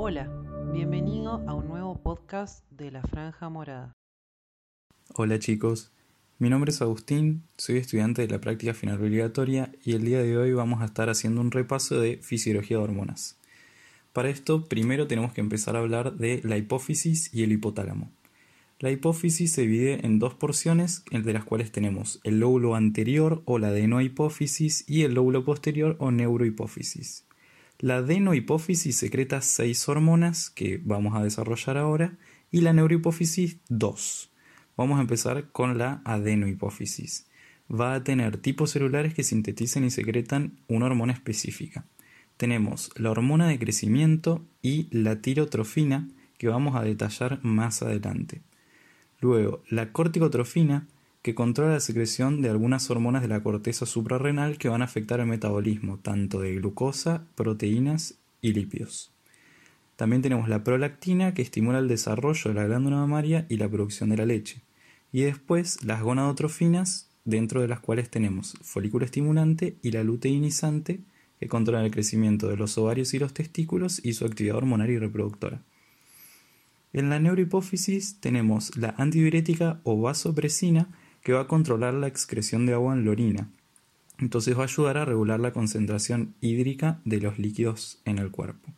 Hola, bienvenido a un nuevo podcast de La Franja Morada. Hola chicos, mi nombre es Agustín, soy estudiante de la práctica final obligatoria y el día de hoy vamos a estar haciendo un repaso de fisiología de hormonas. Para esto, primero tenemos que empezar a hablar de la hipófisis y el hipotálamo. La hipófisis se divide en dos porciones, entre las cuales tenemos el lóbulo anterior o la adenohipófisis y el lóbulo posterior o neurohipófisis. La adenohipófisis secreta seis hormonas que vamos a desarrollar ahora y la neurohipófisis dos. Vamos a empezar con la adenohipófisis. Va a tener tipos celulares que sintetizan y secretan una hormona específica. Tenemos la hormona de crecimiento y la tirotrofina que vamos a detallar más adelante. Luego, la corticotrofina, que controla la secreción de algunas hormonas de la corteza suprarrenal que van a afectar el metabolismo tanto de glucosa, proteínas y lípidos. También tenemos la prolactina, que estimula el desarrollo de la glándula mamaria y la producción de la leche. Y después las gonadotrofinas, dentro de las cuales tenemos folículo estimulante y la luteinizante, que controlan el crecimiento de los ovarios y los testículos y su actividad hormonal y reproductora. En la neurohipófisis tenemos la antidiurética o vasopresina que va a controlar la excreción de agua en la orina. Entonces va a ayudar a regular la concentración hídrica de los líquidos en el cuerpo.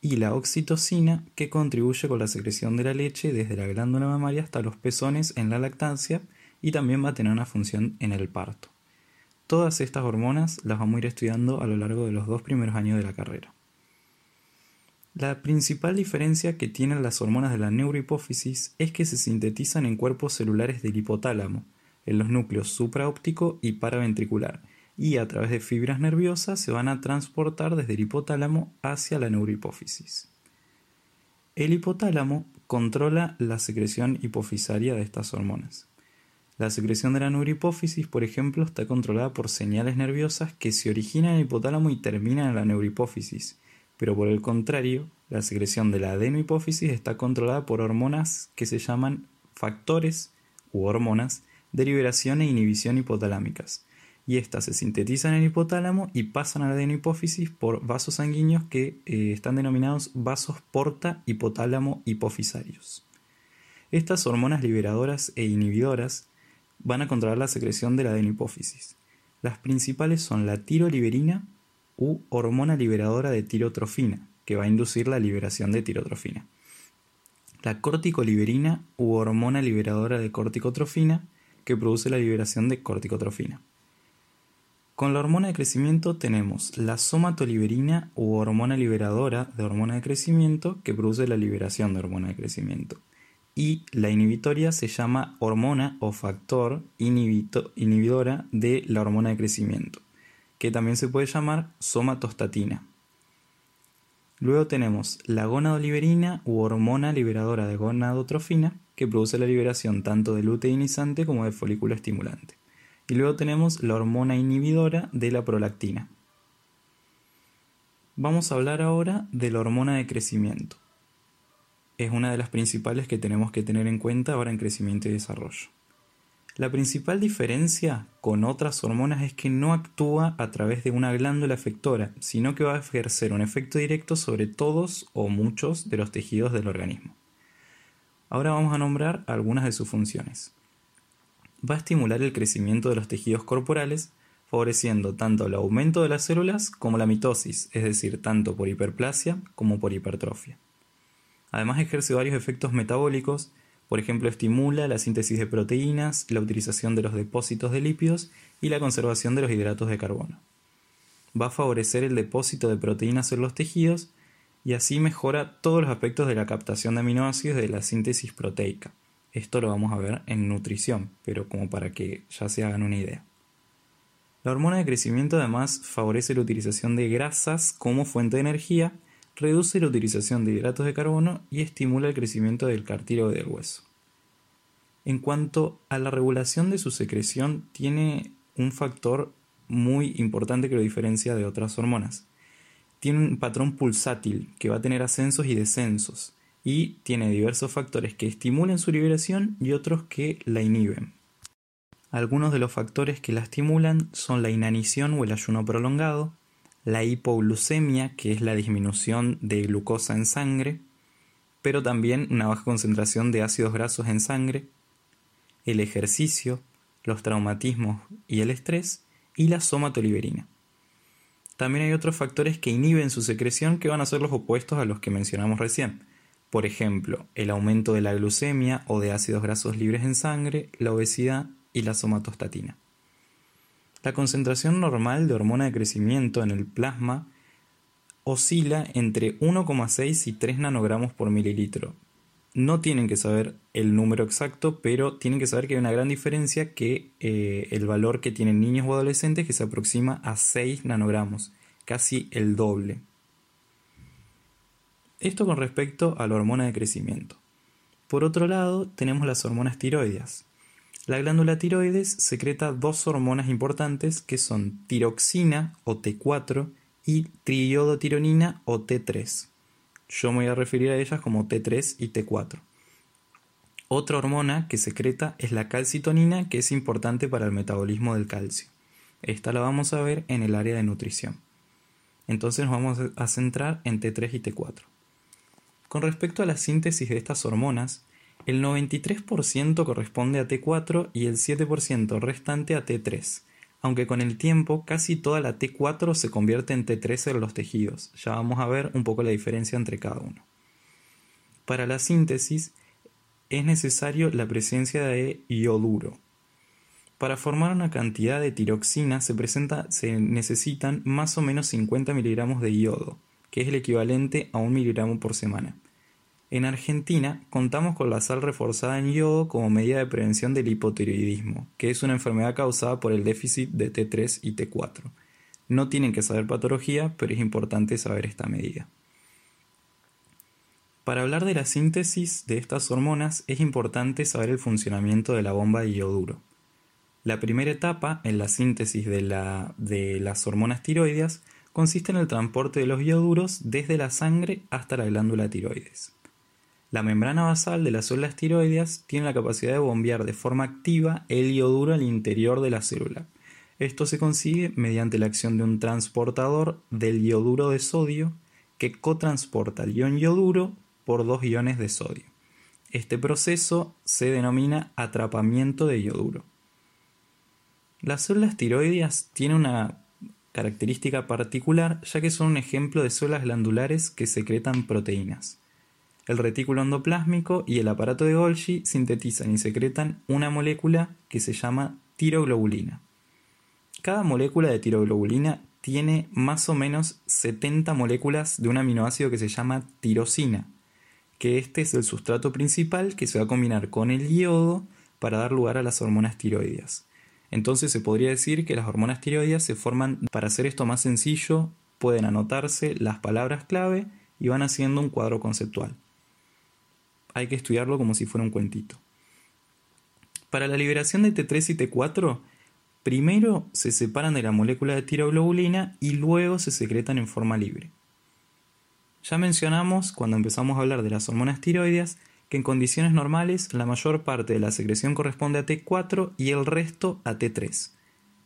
Y la oxitocina que contribuye con la secreción de la leche desde la glándula mamaria hasta los pezones en la lactancia y también va a tener una función en el parto. Todas estas hormonas las vamos a ir estudiando a lo largo de los dos primeros años de la carrera. La principal diferencia que tienen las hormonas de la neurohipófisis es que se sintetizan en cuerpos celulares del hipotálamo, en los núcleos supraóptico y paraventricular, y a través de fibras nerviosas se van a transportar desde el hipotálamo hacia la neurohipófisis. El hipotálamo controla la secreción hipofisaria de estas hormonas. La secreción de la neurohipófisis, por ejemplo, está controlada por señales nerviosas que se originan en el hipotálamo y terminan en la neurohipófisis, pero por el contrario, la secreción de la adenohipófisis está controlada por hormonas que se llaman factores u hormonas de liberación e inhibición hipotalámicas, y estas se sintetizan en el hipotálamo y pasan a la adenohipófisis por vasos sanguíneos que eh, están denominados vasos porta hipotálamo hipofisarios. Estas hormonas liberadoras e inhibidoras van a controlar la secreción de la adenohipófisis. Las principales son la tiroliberina, u hormona liberadora de tirotrofina, que va a inducir la liberación de tirotrofina. La corticoliberina u hormona liberadora de corticotrofina, que produce la liberación de corticotrofina. Con la hormona de crecimiento tenemos la somatoliberina u hormona liberadora de hormona de crecimiento, que produce la liberación de hormona de crecimiento. Y la inhibitoria se llama hormona o factor inhibidora de la hormona de crecimiento que también se puede llamar somatostatina. Luego tenemos la gonadoliberina u hormona liberadora de gonadotrofina, que produce la liberación tanto de luteinizante como de folículo estimulante. Y luego tenemos la hormona inhibidora de la prolactina. Vamos a hablar ahora de la hormona de crecimiento. Es una de las principales que tenemos que tener en cuenta ahora en crecimiento y desarrollo. La principal diferencia con otras hormonas es que no actúa a través de una glándula efectora, sino que va a ejercer un efecto directo sobre todos o muchos de los tejidos del organismo. Ahora vamos a nombrar algunas de sus funciones. Va a estimular el crecimiento de los tejidos corporales, favoreciendo tanto el aumento de las células como la mitosis, es decir, tanto por hiperplasia como por hipertrofia. Además ejerce varios efectos metabólicos por ejemplo, estimula la síntesis de proteínas, la utilización de los depósitos de lípidos y la conservación de los hidratos de carbono. Va a favorecer el depósito de proteínas en los tejidos y así mejora todos los aspectos de la captación de aminoácidos de la síntesis proteica. Esto lo vamos a ver en nutrición, pero como para que ya se hagan una idea. La hormona de crecimiento además favorece la utilización de grasas como fuente de energía reduce la utilización de hidratos de carbono y estimula el crecimiento del cartílago del hueso. En cuanto a la regulación de su secreción, tiene un factor muy importante que lo diferencia de otras hormonas. Tiene un patrón pulsátil que va a tener ascensos y descensos y tiene diversos factores que estimulan su liberación y otros que la inhiben. Algunos de los factores que la estimulan son la inanición o el ayuno prolongado, la hipoglucemia, que es la disminución de glucosa en sangre, pero también una baja concentración de ácidos grasos en sangre, el ejercicio, los traumatismos y el estrés, y la somatoliberina. También hay otros factores que inhiben su secreción que van a ser los opuestos a los que mencionamos recién. Por ejemplo, el aumento de la glucemia o de ácidos grasos libres en sangre, la obesidad y la somatostatina. La concentración normal de hormona de crecimiento en el plasma oscila entre 1,6 y 3 nanogramos por mililitro. No tienen que saber el número exacto, pero tienen que saber que hay una gran diferencia que eh, el valor que tienen niños o adolescentes que se aproxima a 6 nanogramos, casi el doble. Esto con respecto a la hormona de crecimiento. Por otro lado, tenemos las hormonas tiroides. La glándula tiroides secreta dos hormonas importantes que son tiroxina o T4 y triiodotironina o T3. Yo me voy a referir a ellas como T3 y T4. Otra hormona que secreta es la calcitonina, que es importante para el metabolismo del calcio. Esta la vamos a ver en el área de nutrición. Entonces nos vamos a centrar en T3 y T4. Con respecto a la síntesis de estas hormonas, el 93% corresponde a T4 y el 7% restante a T3, aunque con el tiempo casi toda la T4 se convierte en T3 en los tejidos. Ya vamos a ver un poco la diferencia entre cada uno. Para la síntesis es necesario la presencia de ioduro. Para formar una cantidad de tiroxina se, necesitan más o menos 50 miligramos de yodo, que es el equivalente a un miligramo por semana. En Argentina contamos con la sal reforzada en yodo como medida de prevención del hipotiroidismo, que es una enfermedad causada por el déficit de T3 y T4. No tienen que saber patología, pero es importante saber esta medida. Para hablar de la síntesis de estas hormonas es importante saber el funcionamiento de la bomba de ioduro. La primera etapa en la síntesis de, de las hormonas tiroides consiste en el transporte de los ioduros desde la sangre hasta la glándula tiroides. La membrana basal de las células tiroides tiene la capacidad de bombear de forma activa el ioduro al interior de la célula. Esto se consigue mediante la acción de un transportador del ioduro de sodio que cotransporta el ion ioduro por dos iones de sodio. Este proceso se denomina atrapamiento de ioduro. Las células tiroides tienen una característica particular ya que son un ejemplo de células glandulares que secretan proteínas el retículo endoplásmico y el aparato de Golgi sintetizan y secretan una molécula que se llama tiroglobulina. Cada molécula de tiroglobulina tiene más o menos 70 moléculas de un aminoácido que se llama tirosina, que este es el sustrato principal que se va a combinar con el yodo para dar lugar a las hormonas tiroides. Entonces se podría decir que las hormonas tiroides se forman, para hacer esto más sencillo, pueden anotarse las palabras clave y van haciendo un cuadro conceptual hay que estudiarlo como si fuera un cuentito. Para la liberación de T3 y T4, primero se separan de la molécula de tiroglobulina y luego se secretan en forma libre. Ya mencionamos, cuando empezamos a hablar de las hormonas tiroides, que en condiciones normales la mayor parte de la secreción corresponde a T4 y el resto a T3.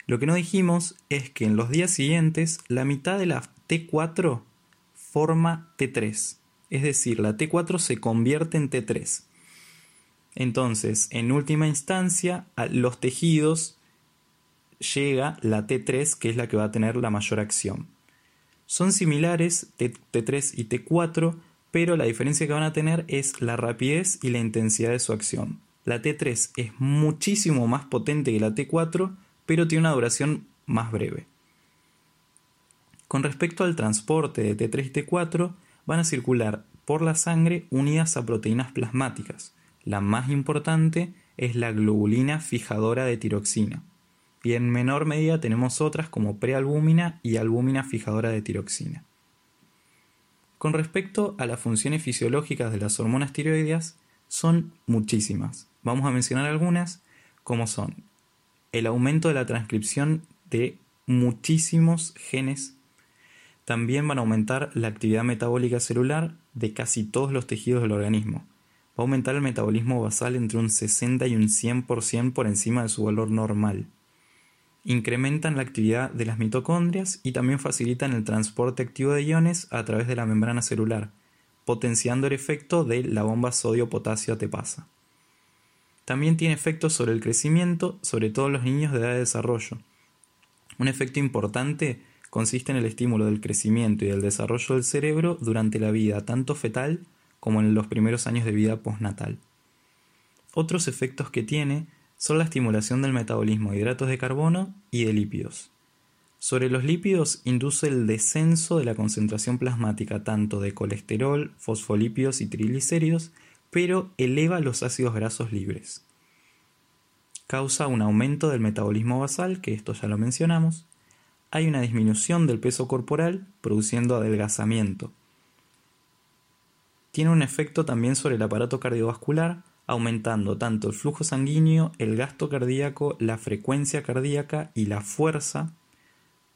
Lo que no dijimos es que en los días siguientes la mitad de la T4 forma T3 es decir, la T4 se convierte en T3. Entonces, en última instancia, a los tejidos llega la T3, que es la que va a tener la mayor acción. Son similares T3 y T4, pero la diferencia que van a tener es la rapidez y la intensidad de su acción. La T3 es muchísimo más potente que la T4, pero tiene una duración más breve. Con respecto al transporte de T3 y T4, van a circular por la sangre unidas a proteínas plasmáticas. La más importante es la globulina fijadora de tiroxina. Y en menor medida tenemos otras como prealbúmina y albúmina fijadora de tiroxina. Con respecto a las funciones fisiológicas de las hormonas tiroides, son muchísimas. Vamos a mencionar algunas, como son el aumento de la transcripción de muchísimos genes también van a aumentar la actividad metabólica celular de casi todos los tejidos del organismo. Va a aumentar el metabolismo basal entre un 60 y un 100% por encima de su valor normal. incrementan la actividad de las mitocondrias y también facilitan el transporte activo de iones a través de la membrana celular, potenciando el efecto de la bomba sodio-potasio tepasa. También tiene efectos sobre el crecimiento, sobre todo en los niños de edad de desarrollo. Un efecto importante consiste en el estímulo del crecimiento y del desarrollo del cerebro durante la vida, tanto fetal como en los primeros años de vida postnatal. Otros efectos que tiene son la estimulación del metabolismo de hidratos de carbono y de lípidos. Sobre los lípidos induce el descenso de la concentración plasmática tanto de colesterol, fosfolípidos y triglicéridos, pero eleva los ácidos grasos libres. Causa un aumento del metabolismo basal, que esto ya lo mencionamos. Hay una disminución del peso corporal, produciendo adelgazamiento. Tiene un efecto también sobre el aparato cardiovascular, aumentando tanto el flujo sanguíneo, el gasto cardíaco, la frecuencia cardíaca y la fuerza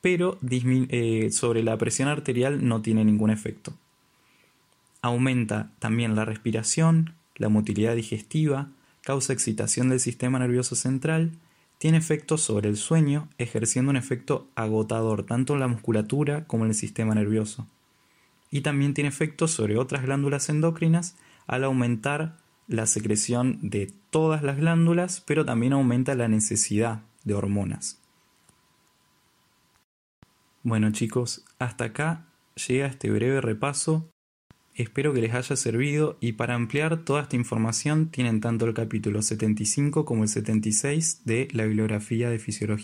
pero eh, sobre la presión arterial no tiene ningún efecto. Aumenta también la respiración, la motilidad digestiva, causa excitación del sistema nervioso central, tiene efectos sobre el sueño, ejerciendo un efecto agotador tanto en la musculatura como en el sistema nervioso. Y también tiene efectos sobre otras glándulas endocrinas al aumentar la secreción de todas las glándulas, pero también aumenta la necesidad de hormonas. Bueno chicos, hasta acá llega este breve repaso. Espero que les haya servido y para ampliar toda esta información tienen tanto el capítulo 75 como el 76 de la bibliografía de fisiología